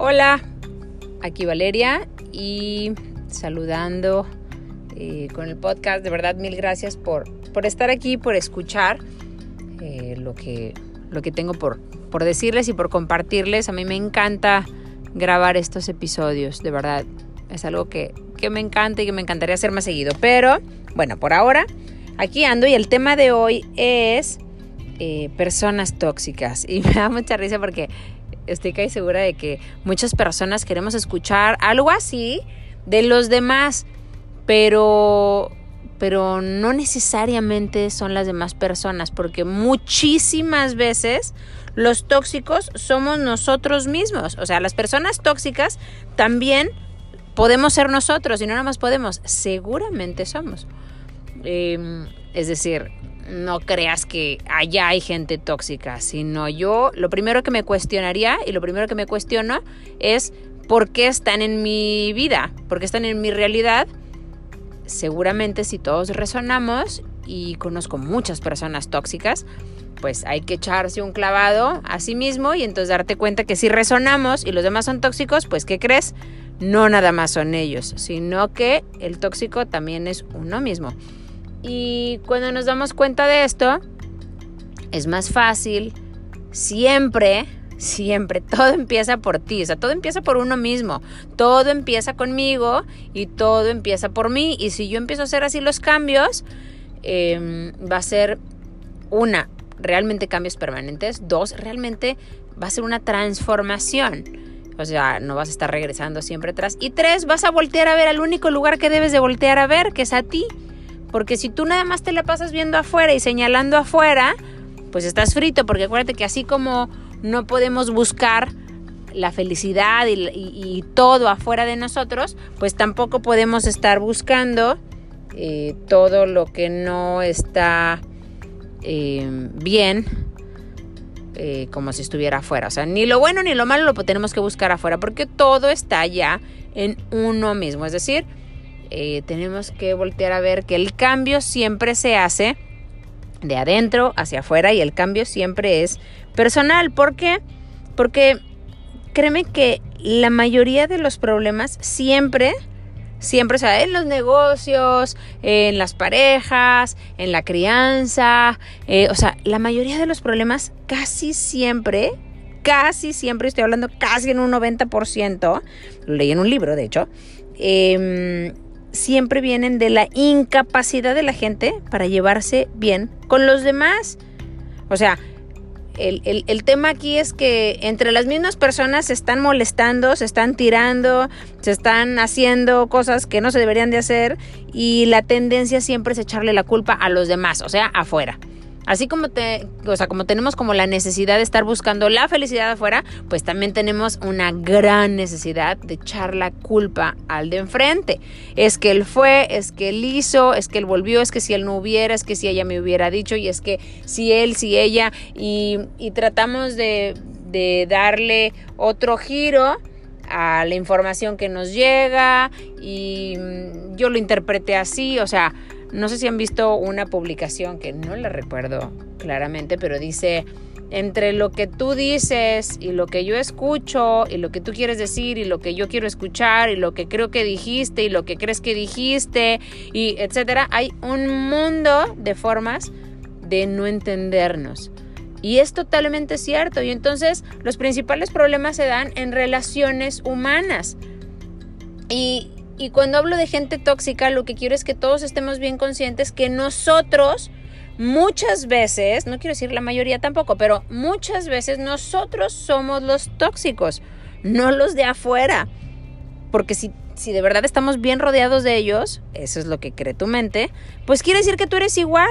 Hola, aquí Valeria y saludando eh, con el podcast. De verdad, mil gracias por, por estar aquí, por escuchar eh, lo, que, lo que tengo por, por decirles y por compartirles. A mí me encanta grabar estos episodios, de verdad. Es algo que, que me encanta y que me encantaría hacer más seguido. Pero, bueno, por ahora, aquí ando y el tema de hoy es eh, personas tóxicas. Y me da mucha risa porque estoy casi segura de que muchas personas queremos escuchar algo así de los demás, pero pero no necesariamente son las demás personas, porque muchísimas veces los tóxicos somos nosotros mismos. O sea, las personas tóxicas también podemos ser nosotros y no nada más podemos, seguramente somos. Em, es decir, no creas que allá hay gente tóxica, sino yo lo primero que me cuestionaría y lo primero que me cuestiono es por qué están en mi vida, por qué están en mi realidad. Seguramente si todos resonamos y conozco muchas personas tóxicas, pues hay que echarse un clavado a sí mismo y entonces darte cuenta que si resonamos y los demás son tóxicos, pues ¿qué crees? No nada más son ellos, sino que el tóxico también es uno mismo. Y cuando nos damos cuenta de esto, es más fácil, siempre, siempre, todo empieza por ti, o sea, todo empieza por uno mismo, todo empieza conmigo y todo empieza por mí. Y si yo empiezo a hacer así los cambios, em, va a ser una, realmente cambios permanentes, dos, realmente va a ser una transformación. O sea, no vas a estar regresando siempre atrás. Y tres, vas a voltear a ver al único lugar que debes de voltear a ver, que es a ti. Porque si tú nada más te la pasas viendo afuera y señalando afuera, pues estás frito, porque acuérdate que así como no podemos buscar la felicidad y, todo afuera de nosotros, pues tampoco podemos estar buscando eh, todo lo que no está eh, bien eh, como si estuviera afuera. O sea, ni lo bueno ni lo malo lo tenemos que buscar afuera, porque todo está ya en uno mismo. Es decir, eh, tenemos que voltear a ver que el cambio siempre se hace de adentro hacia afuera y el cambio siempre es personal. ¿Por qué? Porque créeme que la mayoría de los problemas siempre, siempre, o sea, en los negocios, en las parejas, en la crianza, eh, o sea, la mayoría de los problemas casi siempre, casi siempre, estoy hablando casi en un 90%, lo leí en un libro, de hecho, eh, siempre vienen de la incapacidad de la gente para llevarse bien con los demás. O sea, el, tema aquí es que entre las mismas personas se están molestando, se están tirando, se están haciendo cosas que no se deberían de hacer y la tendencia siempre es echarle la culpa a los demás, o sea, afuera. Así como te, o sea, como tenemos como la necesidad de estar buscando la felicidad afuera, pues también tenemos una gran necesidad de echar la culpa al de enfrente. Es que él fue, es que él hizo, es que él volvió, es que si él no hubiera, es que si ella me hubiera dicho, y es que si él, si ella, y, tratamos de, de darle otro giro a la información que nos llega y mm, yo lo interpreté así, o sea, no sé si han visto una publicación que no la recuerdo claramente, pero dice, entre lo que tú dices y lo que yo escucho y lo que tú quieres decir y lo que yo quiero escuchar y lo que creo que dijiste y lo que crees que dijiste y etcétera, hay un mundo de formas de no entendernos. Y es totalmente cierto. Y entonces los principales problemas se dan en relaciones humanas. Y, y cuando hablo de gente tóxica, lo que quiero es que todos estemos bien conscientes que nosotros muchas veces, no quiero decir la mayoría tampoco, pero muchas veces nosotros somos los tóxicos, no los de afuera. Porque si, si de verdad estamos bien rodeados de ellos, eso es lo que cree tu mente, pues quiere decir que tú eres igual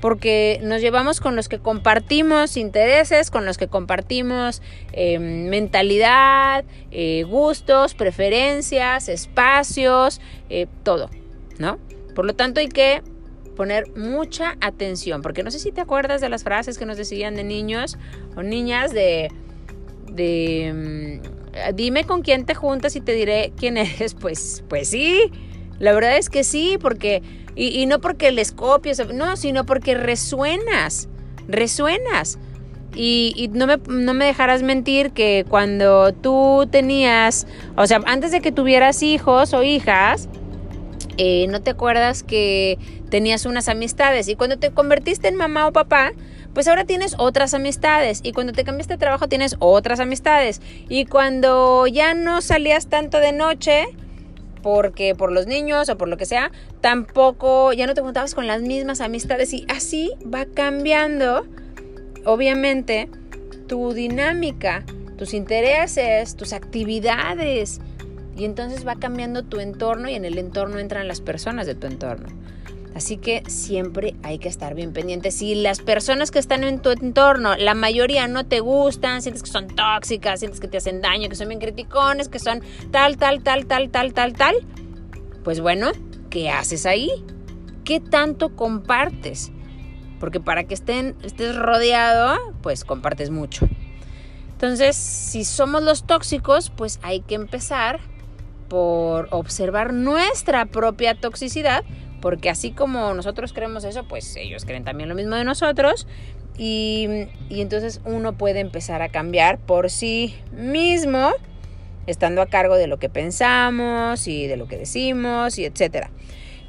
porque nos llevamos con los que compartimos intereses, con los que compartimos em, mentalidad, eh, gustos, preferencias, espacios, eh, todo, ¿no? Por lo tanto hay que poner mucha atención, porque no sé si te acuerdas de las frases que nos decían de niños o niñas de, de mm, dime con quién te juntas y te diré quién eres, pues, pues sí, la verdad es que sí, porque y, no porque les copies, no, sino porque resuenas, resuenas. Y, no, me, no me dejarás mentir que cuando tú tenías, o sea, antes de que tuvieras hijos o hijas, eh, no te acuerdas que tenías unas amistades. Y cuando te convertiste en mamá o papá, pues ahora tienes otras amistades. Y cuando te cambiaste de trabajo tienes otras amistades. Y cuando ya no salías tanto de noche, porque por los niños o por lo que sea, tampoco ya no te juntabas con las mismas amistades y así va cambiando obviamente tu dinámica, tus intereses, tus actividades. Y entonces va cambiando tu entorno y en el entorno entran las personas de tu entorno. Así que siempre hay que estar bien pendientes. Si las personas que están en tu entorno, la mayoría no te gustan, sientes que son tóxicas, sientes que te hacen daño, que son bien criticones, que son tal, tal, tal, tal, tal, tal, tal, pues bueno, ¿qué haces ahí? ¿Qué tanto compartes? Porque para que estén, estés rodeado, pues compartes mucho. Entonces, si somos los tóxicos, pues hay que empezar por observar nuestra propia toxicidad, porque así como nosotros creemos eso, pues ellos creen también lo mismo de nosotros. Y, y entonces uno puede empezar a cambiar por sí mismo, estando a cargo de lo que pensamos y de lo que decimos y etcétera.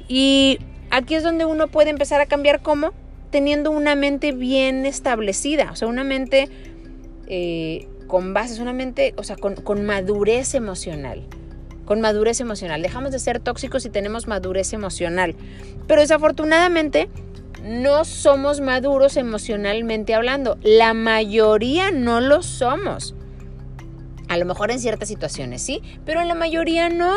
Y aquí es donde uno puede empezar a cambiar cómo teniendo una mente bien establecida, o sea, una mente eh, con bases, una mente, o sea, con, con madurez emocional con madurez emocional. Dejamos de ser tóxicos y tenemos madurez emocional. Pero desafortunadamente no somos maduros emocionalmente hablando. La mayoría no lo somos. A lo mejor en ciertas situaciones sí, pero en la mayoría no.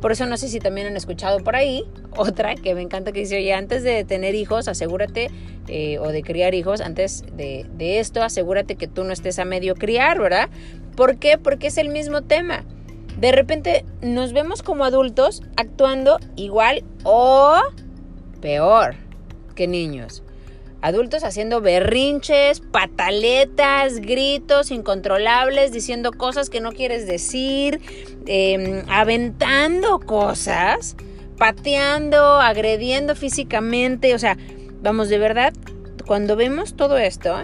Por eso no sé si también han escuchado por ahí otra que me encanta que dice, oye, antes de tener hijos, asegúrate, eh, o de criar hijos, antes de, de esto, asegúrate que tú no estés a medio criar, ¿verdad? ¿Por qué? Porque es el mismo tema. De repente nos vemos como adultos actuando igual o peor que niños. Adultos haciendo berrinches, pataletas, gritos incontrolables, diciendo cosas que no quieres decir, em, aventando cosas, pateando, agrediendo físicamente. O sea, vamos, de verdad, cuando vemos todo esto,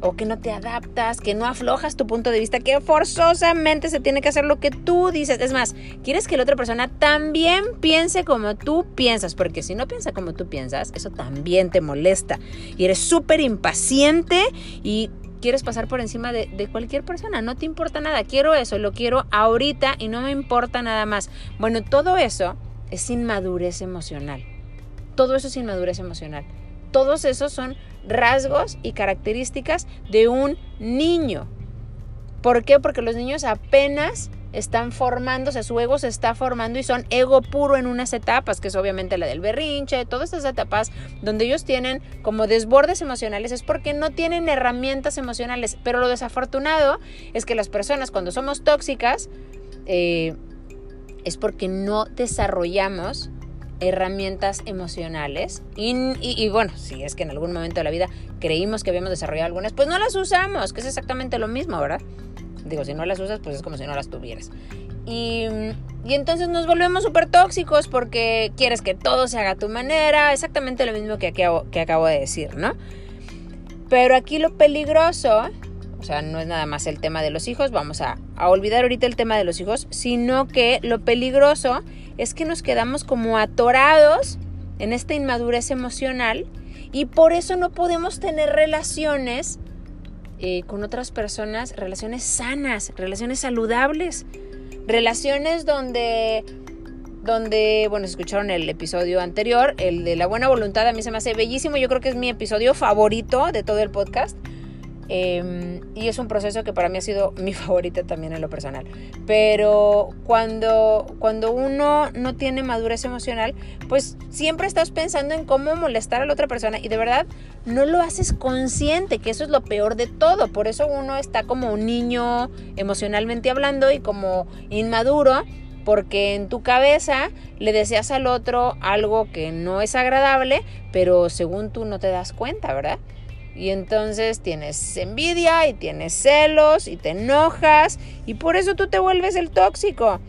o que no te adaptas, que no aflojas tu punto de vista, que forzosamente se tiene que hacer lo que tú dices. Es más, quieres que la otra persona también piense como tú piensas, porque si no piensa como tú piensas, eso también te molesta. Y eres súper impaciente y quieres pasar por encima de, de, cualquier persona, no te importa nada, quiero eso, lo quiero ahorita y no me importa nada más. Bueno, todo eso es inmadurez emocional. Todo eso es inmadurez emocional. Todos esos son rasgos y características de un niño. ¿Por qué? Porque los niños apenas están formándose, su ego se está formando y son ego puro en unas etapas, que es obviamente la del berrinche, todas estas etapas donde ellos tienen como desbordes emocionales, es porque no tienen herramientas emocionales. Pero lo desafortunado es que las personas cuando somos tóxicas, eh, es porque no desarrollamos herramientas emocionales y, bueno, si es que en algún momento de la vida creímos que habíamos desarrollado algunas, pues no las usamos, que es exactamente lo mismo, ¿verdad? Digo, si no las usas, pues es como si no las tuvieras. Y, y entonces nos volvemos súper tóxicos porque quieres que todo se haga a tu manera, exactamente lo mismo que, acabo, que acabo de decir, ¿no? Pero aquí lo peligroso, o sea, no es nada más el tema de los hijos, vamos a, a olvidar ahorita el tema de los hijos, sino que lo peligroso es que nos quedamos como atorados en esta inmadurez emocional y por eso no podemos tener relaciones eh, con otras personas, relaciones sanas, relaciones saludables, relaciones donde, donde, bueno, escucharon el episodio anterior, el de la buena voluntad, a mí se me hace bellísimo, yo creo que es mi episodio favorito de todo el podcast Em, y es un proceso que para mí ha sido mi favorita también en lo personal. Pero cuando, cuando uno no tiene madurez emocional, pues siempre estás pensando en cómo molestar a la otra persona y de verdad no lo haces consciente, que eso es lo peor de todo. Por eso uno está como un niño emocionalmente hablando y como inmaduro porque en tu cabeza le deseas al otro algo que no es agradable, pero según tú no te das cuenta, ¿verdad? Y entonces tienes envidia y tienes celos y te enojas y por eso tú te vuelves el tóxico.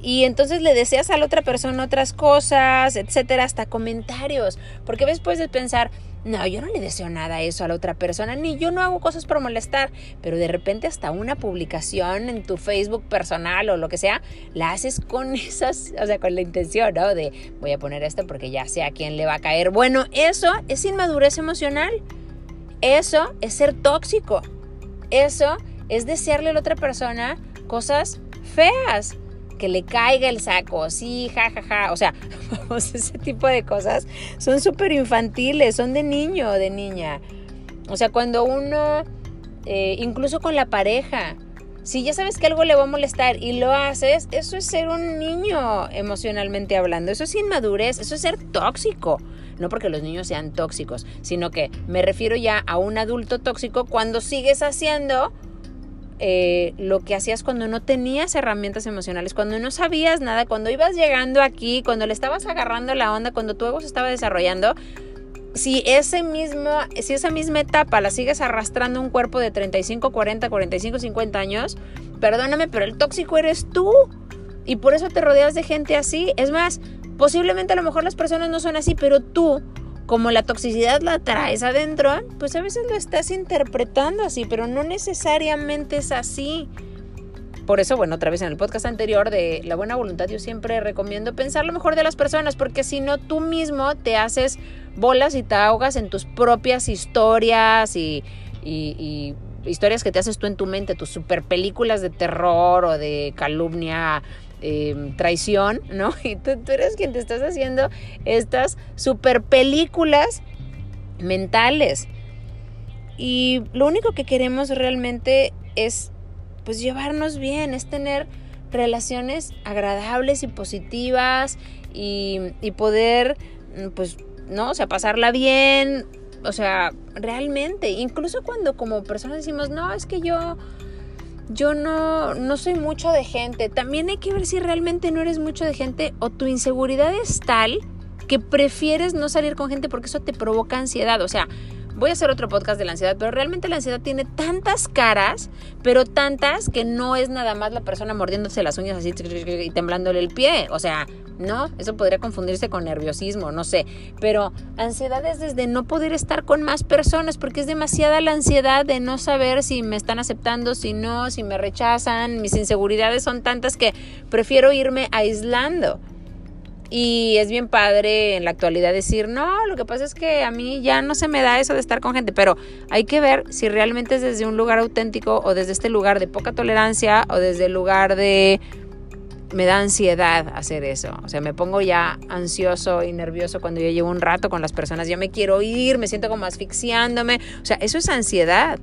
Y entonces le deseas a la otra persona otras cosas, etcétera, hasta comentarios. Porque ves, puedes pensar, no, yo no le deseo nada a eso a la otra persona, ni yo no hago cosas por molestar, pero de repente hasta una publicación en tu Facebook personal o lo que sea, la haces con esas, o sea, con la intención, ¿no? De voy a poner esto porque ya sé a quién le va a caer. Bueno, eso es inmadurez emocional. Eso es ser tóxico. Eso es desearle a la otra persona cosas feas que le caiga el saco, sí, ja, ja, ja. O sea, ese tipo de cosas son súper infantiles, son de niño de niña. O sea, cuando uno, eh, incluso con la pareja, si ya sabes que algo le va a molestar y lo haces, eso es ser un niño emocionalmente hablando, eso es inmadurez, eso es ser tóxico. No porque los niños sean tóxicos, sino que me refiero ya a un adulto tóxico cuando sigues haciendo eh, lo que hacías cuando no tenías herramientas emocionales, cuando no sabías nada, cuando ibas llegando aquí, cuando le estabas agarrando la onda, cuando tu ego se estaba desarrollando, si, ese mismo, si esa misma etapa la sigues arrastrando un cuerpo de 35, 40, 45, 50 años, perdóname, pero el tóxico eres tú. Y por eso te rodeas de gente así. Es más, posiblemente a lo mejor las personas no son así, pero tú como la toxicidad la traes adentro, pues a veces lo estás interpretando así, pero no necesariamente es así. Por eso, bueno, otra vez en el podcast anterior de la buena voluntad, yo siempre recomiendo pensar lo mejor de las personas, porque si no, tú mismo te haces bolas y te ahogas en tus propias historias y, y historias que te haces tú en tu mente, tus super películas de terror o de calumnia Em, traición, ¿no? Y tú, eres quien te estás haciendo estas super películas mentales. Y lo único que queremos realmente es pues llevarnos bien, es tener relaciones agradables y positivas y, y poder pues no, o sea, pasarla bien, o sea, realmente, incluso cuando como personas decimos, no, es que yo yo no, no soy mucho de gente. También hay que ver si realmente no eres mucho de gente o tu inseguridad es tal que prefieres no salir con gente porque eso te provoca ansiedad. O sea, voy a hacer otro podcast de la ansiedad, pero realmente la ansiedad tiene tantas caras, pero tantas que no es nada más la persona mordiéndose las uñas así y temblándole el pie. O sea, no, eso podría confundirse con nerviosismo, no sé. Pero ansiedad es desde no poder estar con más personas, porque es demasiada la ansiedad de no saber si me están aceptando, si no, si me rechazan. Mis inseguridades son tantas que prefiero irme aislando. Y es bien padre en la actualidad decir, no, lo que pasa es que a mí ya no se me da eso de estar con gente, pero hay que ver si realmente es desde un lugar auténtico o desde este lugar de poca tolerancia o desde el lugar de... Me da ansiedad hacer eso, o sea, me pongo ya ansioso y nervioso cuando yo llevo un rato con las personas, ya me quiero ir, me siento como asfixiándome, o sea, eso es ansiedad,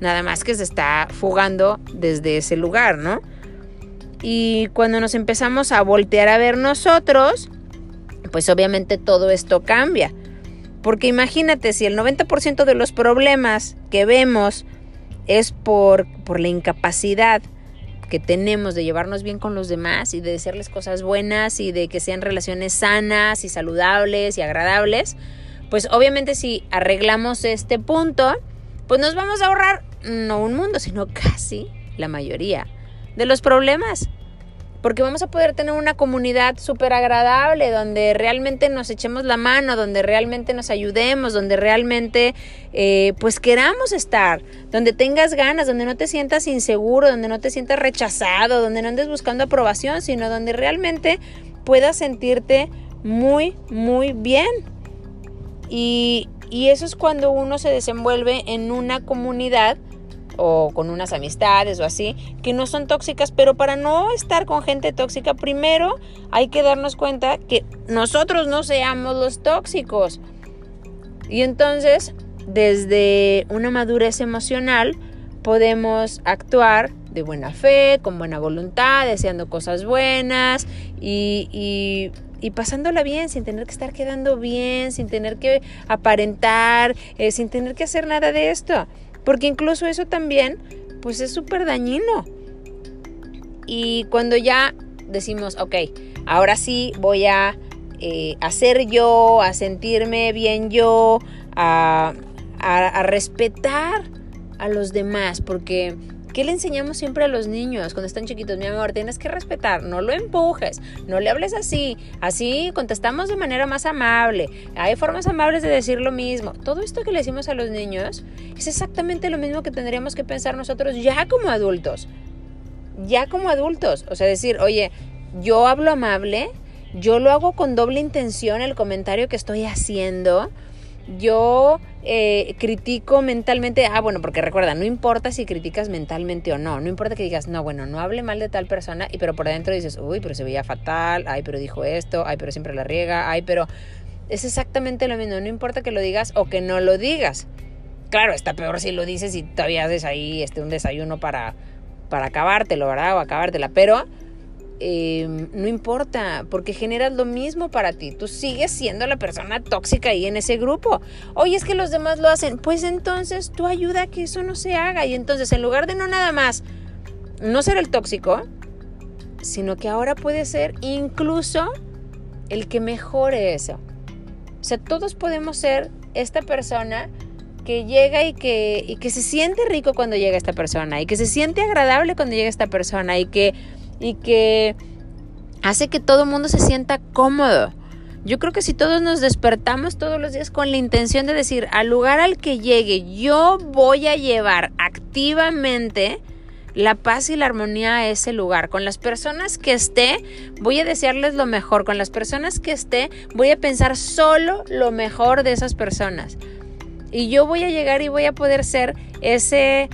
nada más que se está fugando desde ese lugar, ¿no? Y cuando nos empezamos a voltear a ver nosotros, pues obviamente todo esto cambia. Porque imagínate, si el 90% de los problemas que vemos es por, por la incapacidad que tenemos de llevarnos bien con los demás y de decirles cosas buenas y de que sean relaciones sanas y saludables y agradables, pues obviamente si arreglamos este punto, pues nos vamos a ahorrar no un mundo, sino casi la mayoría de los problemas. Porque vamos a poder tener una comunidad súper agradable, donde realmente nos echemos la mano, donde realmente nos ayudemos, donde realmente eh, pues queramos estar, donde tengas ganas, donde no te sientas inseguro, donde no te sientas rechazado, donde no andes buscando aprobación, sino donde realmente puedas sentirte muy, muy bien. Y, y eso es cuando uno se desenvuelve en una comunidad o con unas amistades o así, que no son tóxicas, pero para no estar con gente tóxica, primero hay que darnos cuenta que nosotros no seamos los tóxicos. Y entonces, desde una madurez emocional, podemos actuar de buena fe, con buena voluntad, deseando cosas buenas y, y, pasándola bien, sin tener que estar quedando bien, sin tener que aparentar, eh, sin tener que hacer nada de esto. Porque incluso eso también, pues es súper dañino. Y cuando ya decimos, ok, ahora sí voy a eh, hacer yo, a sentirme bien yo, a, a, respetar a los demás, porque ¿Qué le enseñamos siempre a los niños cuando están chiquitos? Mi amor, tienes que respetar, no lo empujes, no le hables así, así contestamos de manera más amable, hay formas amables de decir lo mismo. Todo esto que le decimos a los niños es exactamente lo mismo que tendríamos que pensar nosotros ya como adultos, ya como adultos, o sea, decir, oye, yo hablo amable, yo lo hago con doble intención el comentario que estoy haciendo, yo eh, critico mentalmente, ah, bueno, porque recuerda, no importa si criticas mentalmente o no, no importa que digas, no, bueno, no hable mal de tal persona, y pero por adentro dices, uy, pero se veía fatal, ay, pero dijo esto, ay, pero siempre la riega, ay, pero es exactamente lo mismo, no importa que lo digas o que no lo digas. Claro, está peor si lo dices y todavía haces ahí este, un desayuno para, para acabártelo, ¿verdad? O acabártela, pero Em, no importa, porque generas lo mismo para ti. Tú sigues siendo la persona tóxica ahí en ese grupo. Oye, es que los demás lo hacen. Pues entonces tú ayuda a que eso no se haga. Y entonces, en lugar de no nada más no ser el tóxico, sino que ahora puede ser incluso el que mejore eso. O sea, todos podemos ser esta persona que llega y que, y que se siente rico cuando llega esta persona, y que se siente agradable cuando llega esta persona, y que y que hace que todo el mundo se sienta cómodo. Yo creo que si todos nos despertamos todos los días con la intención de decir, al lugar al que llegue, yo voy a llevar activamente la paz y la armonía a ese lugar. Con las personas que esté, voy a desearles lo mejor. Con las personas que esté, voy a pensar solo lo mejor de esas personas. Y yo voy a llegar y voy a poder ser ese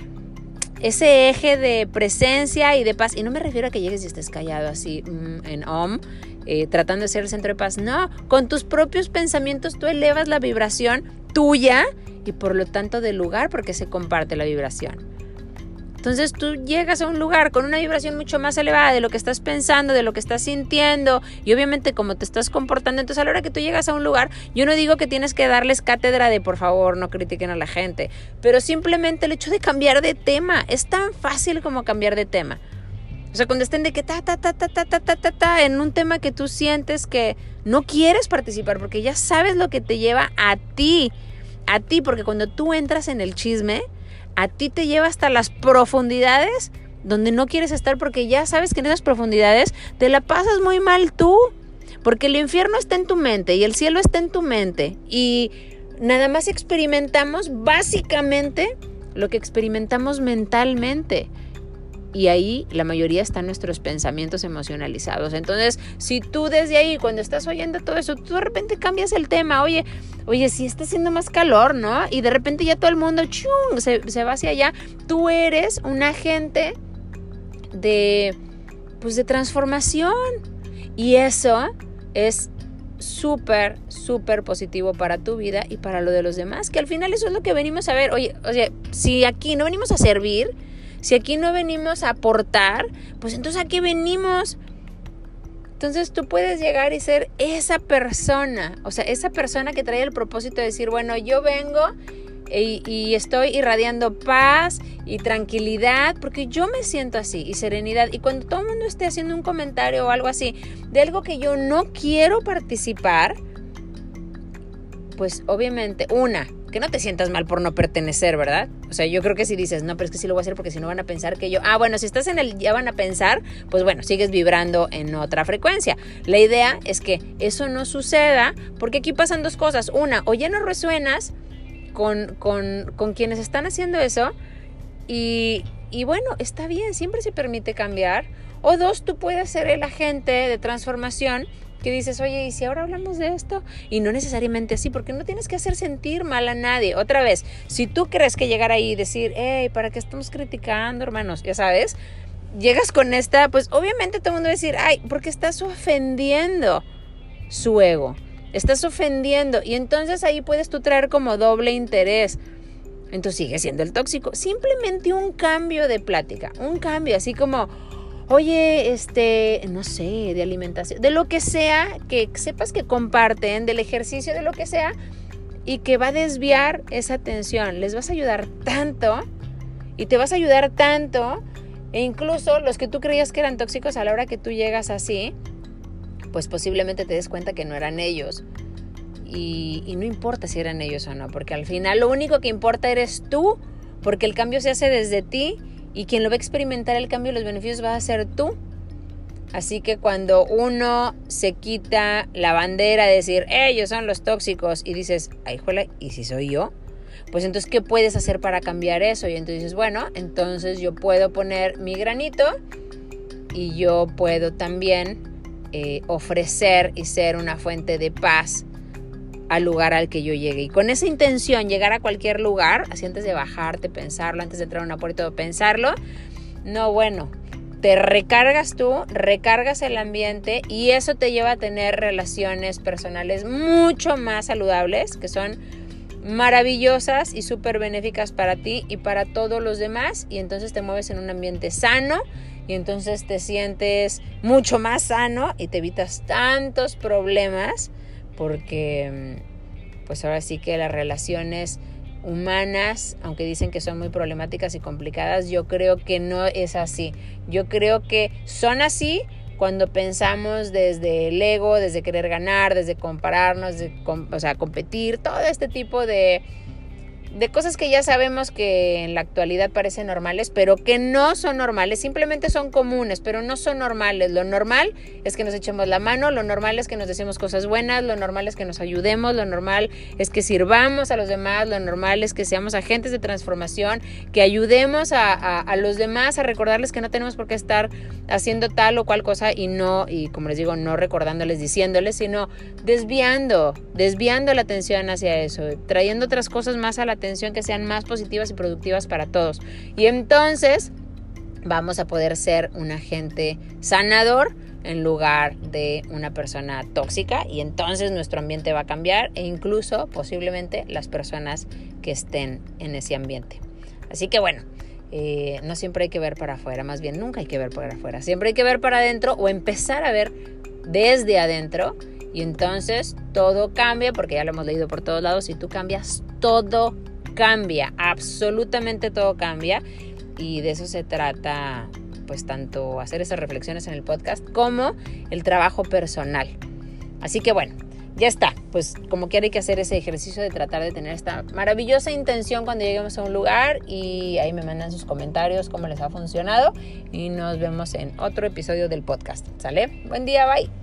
ese eje de presencia y de paz. Y no me refiero a que llegues y estés callado así mm, en OM, eh, tratando de ser el centro de paz. No, con tus propios pensamientos tú elevas la vibración tuya y por lo tanto del lugar porque se comparte la vibración. Entonces tú llegas a un lugar con una vibración mucho más elevada de lo que estás pensando, de lo que estás sintiendo y obviamente cómo te estás comportando. Entonces a la hora que tú llegas a un lugar, yo no digo que tienes que darles cátedra de por favor no critiquen a la gente, pero simplemente el hecho de cambiar de tema es tan fácil como cambiar de tema. O sea, cuando estén de que ta, ta, ta, ta, ta, ta, ta, ta, ta, en un tema que tú sientes que no quieres participar porque ya sabes lo que te lleva a ti, a ti, porque cuando tú entras en el chisme, a ti te lleva hasta las profundidades donde no quieres estar porque ya sabes que en esas profundidades te la pasas muy mal tú. Porque el infierno está en tu mente y el cielo está en tu mente. Y nada más experimentamos básicamente lo que experimentamos mentalmente y ahí la mayoría están nuestros pensamientos emocionalizados. Entonces, si tú desde ahí, cuando estás oyendo todo eso, tú de repente cambias el tema, oye, oye, si está haciendo más calor, ¿no? Y de repente ya todo el mundo chung, se, se va hacia allá, tú eres un agente de, pues, de transformación. Y eso es súper, súper positivo para tu vida y para lo de los demás, que al final eso es lo que venimos a ver. Oye, oye, si aquí no venimos a servir, si aquí no venimos a aportar, pues entonces aquí venimos. Entonces tú puedes llegar y ser esa persona, o sea, esa persona que trae el propósito de decir, bueno, yo vengo y, estoy irradiando paz y tranquilidad, porque yo me siento así, y serenidad. Y cuando todo el mundo esté haciendo un comentario o algo así de algo que yo no quiero participar, pues obviamente, una, que no te sientas mal por no pertenecer, ¿verdad? O sea, yo creo que si dices, no, pero es que sí lo voy a hacer porque si no van a pensar que yo, ah, bueno, si estás en el ya van a pensar, pues bueno, sigues vibrando en otra frecuencia. La idea es que eso no suceda porque aquí pasan dos cosas. Una, o ya no resuenas con, con, con quienes están haciendo eso y, y bueno, está bien, siempre se permite cambiar. O dos, tú puedes ser el agente de transformación que dices, oye, ¿y si ahora hablamos de esto? Y no necesariamente así, porque no tienes que hacer sentir mal a nadie. Otra vez, si tú crees que llegar ahí y decir, hey, ¿para qué estamos criticando, hermanos? Ya sabes, llegas con esta, pues obviamente todo el mundo va a decir, ay, porque estás ofendiendo su ego, estás ofendiendo. Y entonces ahí puedes tú traer como doble interés. Entonces sigue siendo el tóxico. Simplemente un cambio de plática, un cambio, así como oye, este, no sé, de alimentación, de lo que sea, que sepas que comparten, del ejercicio, de lo que sea, y que va a desviar esa atención. Les vas a ayudar tanto y te vas a ayudar tanto, e incluso los que tú creías que eran tóxicos a la hora que tú llegas así, pues posiblemente te des cuenta que no eran ellos. Y, y no importa si eran ellos o no, porque al final lo único que importa eres tú, porque el cambio se hace desde ti y quien lo va a experimentar el cambio y los beneficios va a ser tú. Así que cuando uno se quita la bandera de decir, ellos son los tóxicos, y dices, ay, juela, ¿y si soy yo? Pues entonces, ¿qué puedes hacer para cambiar eso? Y entonces dices, bueno, entonces yo puedo poner mi granito y yo puedo también eh, ofrecer y ser una fuente de paz al lugar al que yo llegue. Y con esa intención, llegar a cualquier lugar, así antes de bajarte, pensarlo, antes de entrar a una puerta, pensarlo, no, bueno, te recargas tú, recargas el ambiente y eso te lleva a tener relaciones personales mucho más saludables, que son maravillosas y súper benéficas para ti y para todos los demás. Y entonces te mueves en un ambiente sano y entonces te sientes mucho más sano y te evitas tantos problemas porque mm, pues ahora sí que las relaciones humanas, aunque dicen que son muy problemáticas y complicadas, yo creo que no es así. Yo creo que son así cuando pensamos desde el ego, desde querer ganar, desde compararnos, de, o sea, competir, todo este tipo de de cosas que ya sabemos que en la actualidad parecen normales, pero que no son normales, simplemente son comunes, pero no son normales. Lo normal es que nos echemos la mano, lo normal es que nos decimos cosas buenas, lo normal es que nos ayudemos, lo normal es que sirvamos a los demás, lo normal es que seamos agentes de transformación, que ayudemos a, a los demás a recordarles que no tenemos por qué estar haciendo tal o cual cosa y no, y como les digo, no recordándoles, diciéndoles, sino desviando, desviando la atención hacia eso, trayendo otras cosas más a la que sean más positivas y productivas para todos. Y entonces vamos a poder ser un agente sanador en lugar de una persona tóxica y entonces nuestro ambiente va a cambiar e incluso posiblemente las personas que estén en ese ambiente. Así que bueno, eh, no siempre hay que ver para afuera, más bien nunca hay que ver para afuera, siempre hay que ver para adentro o empezar a ver desde adentro y entonces todo cambia porque ya lo hemos leído por todos lados y tú cambias todo cambia, absolutamente todo cambia y de eso se trata pues tanto hacer esas reflexiones en el podcast como el trabajo personal. Así que bueno, ya está, pues como quiera hay que hacer ese ejercicio de tratar de tener esta maravillosa intención cuando lleguemos a un lugar y ahí me mandan sus comentarios cómo les ha funcionado y nos vemos en otro episodio del podcast. ¿Sale? Buen día, bye.